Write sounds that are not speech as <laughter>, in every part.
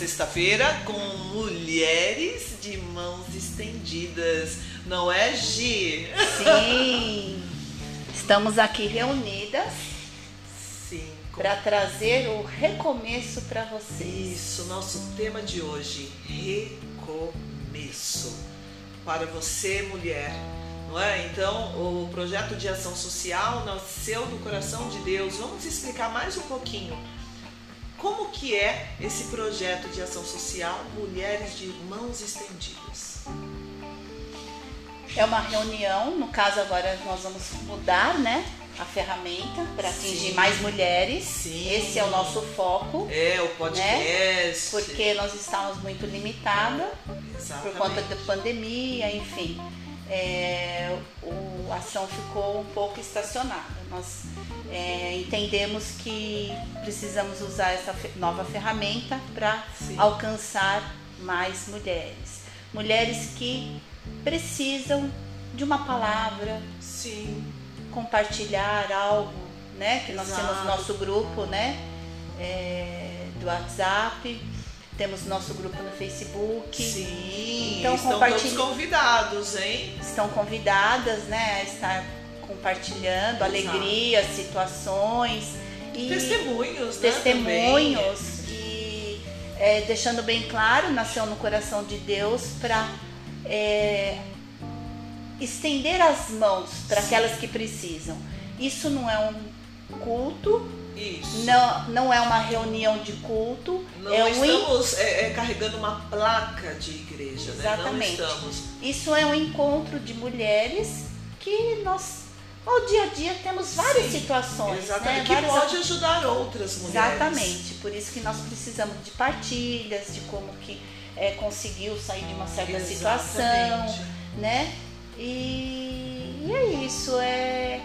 sexta-feira com mulheres de mãos estendidas, não é, Gi? Sim, estamos aqui reunidas para trazer o recomeço para vocês. Isso, nosso tema de hoje, recomeço. Para você, mulher, não é? Então, o projeto de ação social nasceu do coração de Deus. Vamos explicar mais um pouquinho como que é esse projeto de ação social Mulheres de Mãos Estendidas. É uma reunião, no caso agora nós vamos mudar, né, a ferramenta para atingir mais mulheres. Sim. Esse é o nosso foco, É, o podcast. porque nós estamos muito limitadas por conta da pandemia, enfim. É, o, a ação ficou um pouco estacionada. Nós é, entendemos que precisamos usar essa nova ferramenta para alcançar mais mulheres. Mulheres que precisam de uma palavra, Sim, compartilhar algo, né? Que nós Exato. temos nosso grupo, né? é, do WhatsApp, temos nosso grupo no Facebook. sim. Então, Estão compartilhe- todos convidados, hein? Estão convidadas, né, a estar compartilhando alegrias, situações e Testemunhos, né? testemunhos e é, deixando bem claro, nasceu no coração de Deus para estender as mãos para aquelas que precisam. Isso não é um culto, também. Isso. não, não é uma reunião de culto, Não é um estamos é, é, carregando uma placa de igreja, Exatamente. né? Não estamos. Isso é um encontro de mulheres que nós, ao dia a dia, temos várias Sim, situações. Né? Que Várias pode ajudar outras mulheres. Exatamente. Por isso que nós precisamos de partilhas, de como que é, conseguiu sair de uma certa situação, Exatamente. né? E, e é isso, é,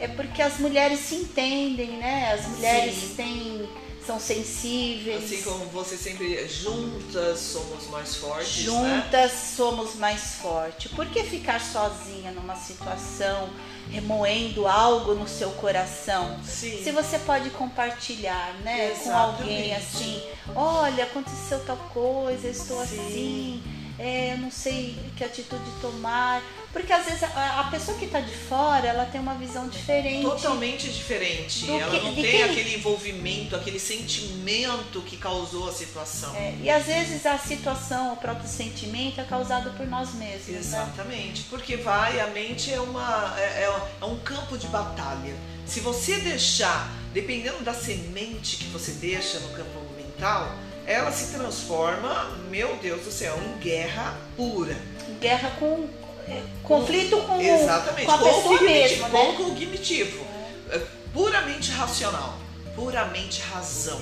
é porque as mulheres se entendem, né? As mulheres Sim. têm, são sensíveis. Assim como você sempre juntas somos mais fortes, né? Juntas somos mais fortes. Por que ficar sozinha numa situação, remoendo algo no seu coração? Sim. Se você pode compartilhar, né, com Exatamente. alguém assim, olha, aconteceu tal coisa, estou Sim. assim, é, eu não sei que atitude tomar. Porque às vezes a, a pessoa que está de fora, ela tem uma visão diferente. Totalmente diferente. Ela que- não tem quem- aquele envolvimento, aquele sentimento que causou a situação. É, e às vezes a situação, o próprio sentimento é causado por nós mesmos. Né? Exatamente, porque vai, a mente é, uma, é, é- é um campo de batalha. Se você deixar, dependendo da semente que você deixa no campo mental, ela se transforma, meu Deus do céu, em guerra pura. Guerra com. é, conflito com, Exatamente, com a com, pessoa o com né? o cognitivo. É puramente racional, puramente razão.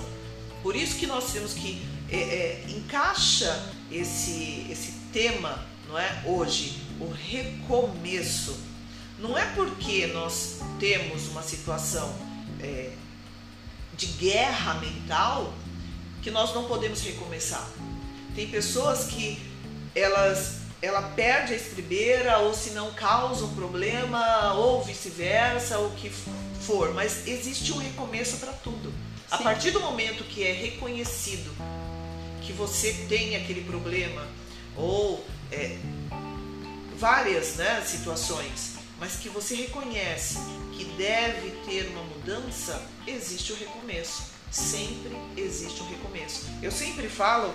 Por isso que nós temos que é, é, encaixa esse, esse tema, não é? Hoje, o recomeço. Não é porque nós temos uma situação é, de guerra mental que nós não podemos recomeçar. Tem pessoas que elas ela perde a estribeira ou se não causa um problema ou vice-versa, ou o que for, mas existe um recomeço para tudo. A Sim. partir do momento que é reconhecido que você tem aquele problema ou é, várias né, situações, mas que você reconhece que deve ter uma mudança, existe o recomeço. Sempre existe um recomeço. Eu sempre falo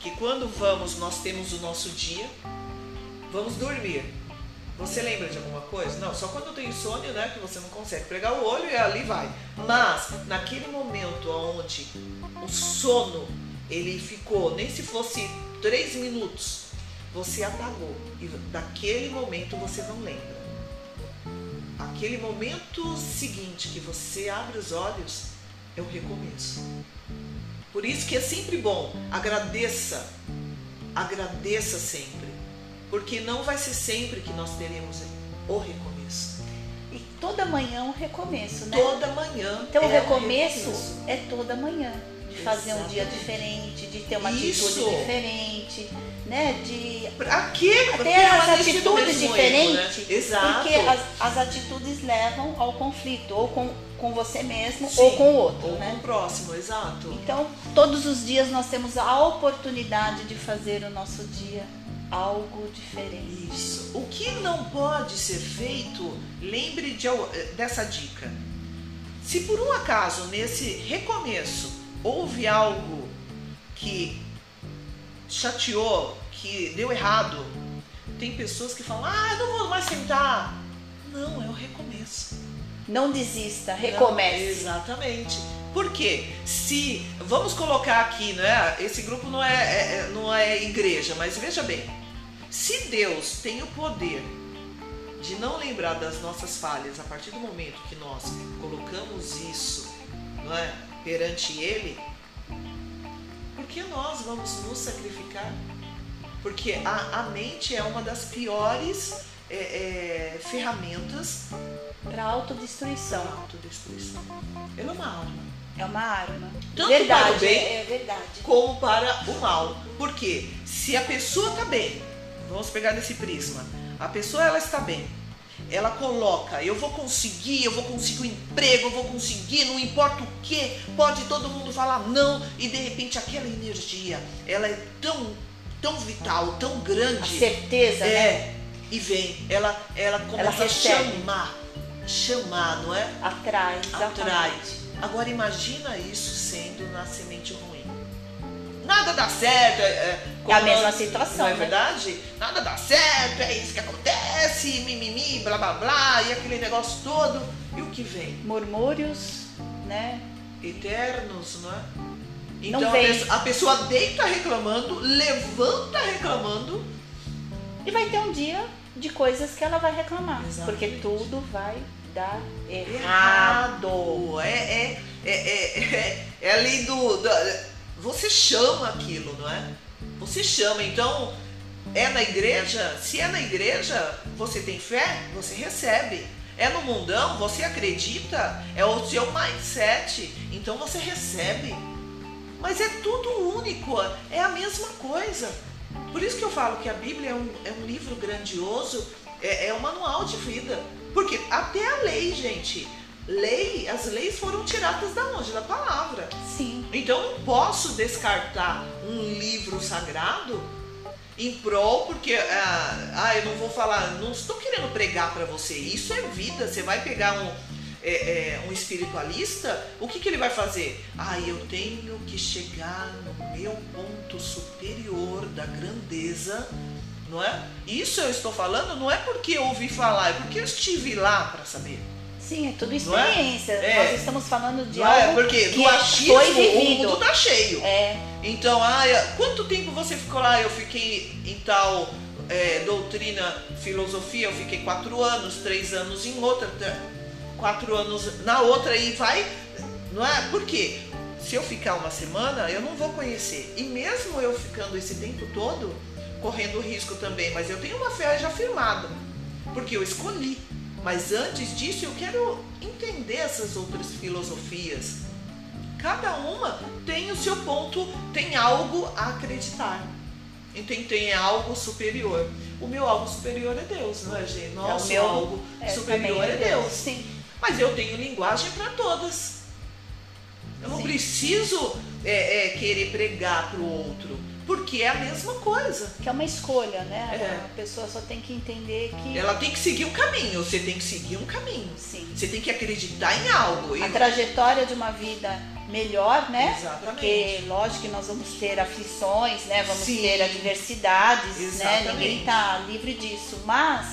que quando vamos, nós temos o nosso dia, vamos dormir. Você lembra de alguma coisa? Não, só quando tem insônia, né, que você não consegue pregar o olho e ali vai. Mas naquele momento onde o sono ele ficou, nem se fosse três minutos, você apagou e daquele momento você não lembra. Aquele momento seguinte que você abre os olhos é o recomeço. Por isso que é sempre bom, agradeça, agradeça sempre, porque não vai ser sempre que nós teremos o recomeço. E toda manhã é um recomeço, né? Toda manhã. Então o é um recomeço é toda manhã, de fazer um dia diferente, de ter uma Isso. atitude diferente, né? De Pra quê? ter as atitudes erro, né? diferentes, Exato. porque as, as atitudes levam ao conflito, ou com, com você mesmo, Sim. ou com o outro, Ou né? com o próximo, exato. Então, todos os dias nós temos a oportunidade de fazer o nosso dia algo diferente. Isso. O que não pode ser feito, lembre de al- dessa dica. Se por um acaso nesse recomeço houve algo que chateou, que deu errado, tem pessoas que falam: "Ah, eu não vou mais sentar". Não, é o recomeço. Não desista, Não, recomece. exatamente. Por quê? Se vamos colocar aqui, né? Esse grupo não é, é- é- não é igreja, mas veja bem, se Deus tem o poder de não lembrar das nossas falhas a partir do momento que nós colocamos isso, não é, perante Ele, por que nós vamos nos sacrificar? Porque a, a mente é uma das piores é, é, ferramentas Para autodestruição. autodestruição. Ela é uma arma. É uma arma. Tanto verdade, para o bem, é, é verdade. como para o mal. Porque se a pessoa está bem, vamos pegar nesse prisma, a pessoa ela está bem, ela coloca, eu vou conseguir, eu vou conseguir um emprego, eu vou conseguir, não importa o que, pode todo mundo falar não, e de repente aquela energia, ela é tão, tão vital, tão A grande, certeza, né? é, e vem, ela, ela começa a recebe. chamar, chamar, não é? Atrai, atrai. exatamente. Agora imagina isso sendo na semente ruim. Nada dá certo. É, É a como mesma nós- situação, Não é né? verdade? Nada dá certo, é isso que acontece, mimimi, blá blá blá, e aquele negócio todo. E o que vem? Murmúrios, né? Eternos, não é? Não Então a pessoa, a pessoa deita reclamando, levanta reclamando. E vai ter um dia de coisas que ela vai reclamar. Exatamente. Porque tudo vai dar errado. Errado. É, é, é, é, é, é ali do, da- Você chama aquilo, não é? Você chama. Então, é na igreja? Se é na igreja, você tem fé, você recebe. É no mundão, você acredita, é o seu mindset, então você recebe. Mas é tudo único, é a mesma coisa. Por isso que eu falo que a Bíblia é um, é um livro grandioso, é, é um manual de vida. Porque até a lei, gente, lei, as leis foram tiradas da onde? Da palavra. Sim. Então eu não posso descartar um livro sagrado em prol, porque ah, ah, eu não vou falar, não estou querendo pregar para você. Isso é vida. Você vai pegar um, é, é, um espiritualista, o que, que ele vai fazer? Ah, eu tenho que chegar no meu ponto superior da grandeza, não é? Isso eu estou falando não é porque eu ouvi falar, é porque eu estive lá para saber. Sim, é tudo é? experiência. É. Nós estamos falando de Não é? algo Porque que do achismo foi o vivido. mundo tá cheio. É, Então, ah, quanto tempo você ficou lá? Eu fiquei em tal é, doutrina, filosofia, eu fiquei quatro anos, três anos em outra, quatro anos na outra e vai, não é? Por quê? Se eu ficar uma semana, eu não vou conhecer. E mesmo eu ficando esse tempo todo, correndo risco também, mas eu tenho uma fé já firmada, porque eu escolhi. Mas antes disso, eu quero entender essas outras filosofias. Cada uma tem o seu ponto, tem algo a acreditar. Então tem algo superior. O meu algo superior é Deus, não é, gente? Nosso meu- algo é, superior também é Deus. Sim. Mas eu tenho linguagem para todas. Eu não Sim. preciso é, é, querer pregar para o outro, porque é a mesma coisa. Que é uma escolha, né? É. A pessoa só tem que entender que. Ela tem que seguir um caminho, você tem que seguir um caminho. Sim. Você tem que acreditar em algo. E- A trajetória de uma vida melhor, né? Exatamente. Porque, lógico que nós vamos ter aflições, né? Vamos Sim. ter adversidades, né? Exatamente. Ninguém está livre disso. Mas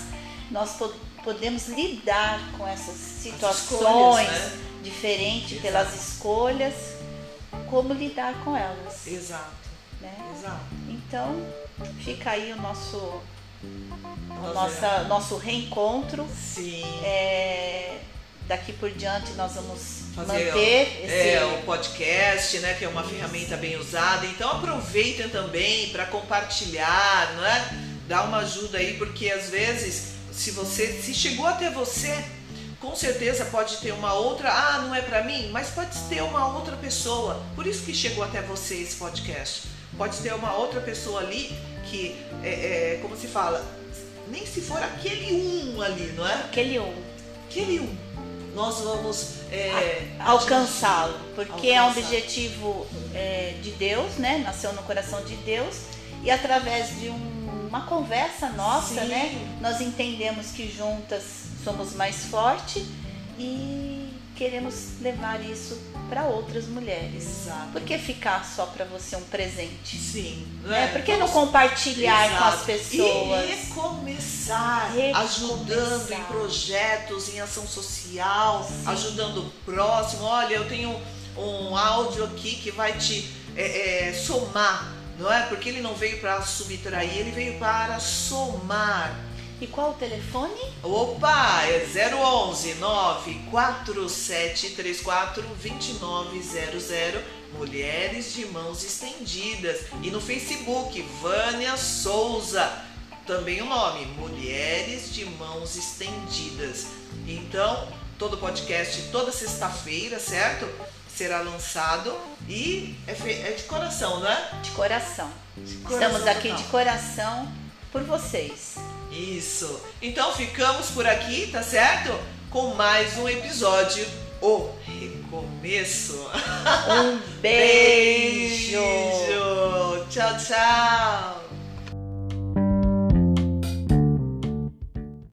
nós po- podemos lidar com essas situações escolhas, né? diferentes Exato. pelas escolhas, como lidar com elas, Exato, né? exato. Então, fica aí o nosso, nossa, nosso reencontro. Sim. É, daqui por diante nós vamos fazer manter esse. é, o podcast, né, que é uma ferramenta bem usada. Então aproveitem também para compartilhar, não é? Dá uma ajuda aí, porque às vezes, se você se chegou até você, com certeza pode ter uma outra, ah, não é para mim, mas pode ter uma outra pessoa. Por isso que chegou até você esse podcast. Pode ter uma outra pessoa ali que, é, é, como se fala, nem se for aquele um ali, não é? Aquele um. Aquele um. Nós vamos é, alcançá-lo, porque é um objetivo é, de Deus, né? Nasceu no coração de Deus e através de um, uma conversa nossa, Sim. né? Nós entendemos que juntas somos mais fortes e queremos levar isso para outras mulheres. Exato. Por que ficar só para você um presente? Sim. É, por que não compartilhar Exato. com as pessoas? E recomeçar, recomeçar, ajudando em projetos, em ação social, Sim. ajudando o próximo. Olha, eu tenho um áudio aqui que vai te é, é, somar, não é? Porque ele não veio para subtrair, ele veio para somar. E qual o telefone? Opa, é 011 94734 2900 Mulheres de Mãos Estendidas. E no Facebook, Vânia Souza. Também o nome, Mulheres de Mãos Estendidas. Então, todo podcast toda sexta-feira, certo? Será lançado e é, é de coração, né? De coração. De coração Estamos aqui de coração por vocês. Isso. Então ficamos por aqui, tá certo? Com mais um episódio O Recomeço. Um beijo. <laughs> beijo. Tchau, tchau.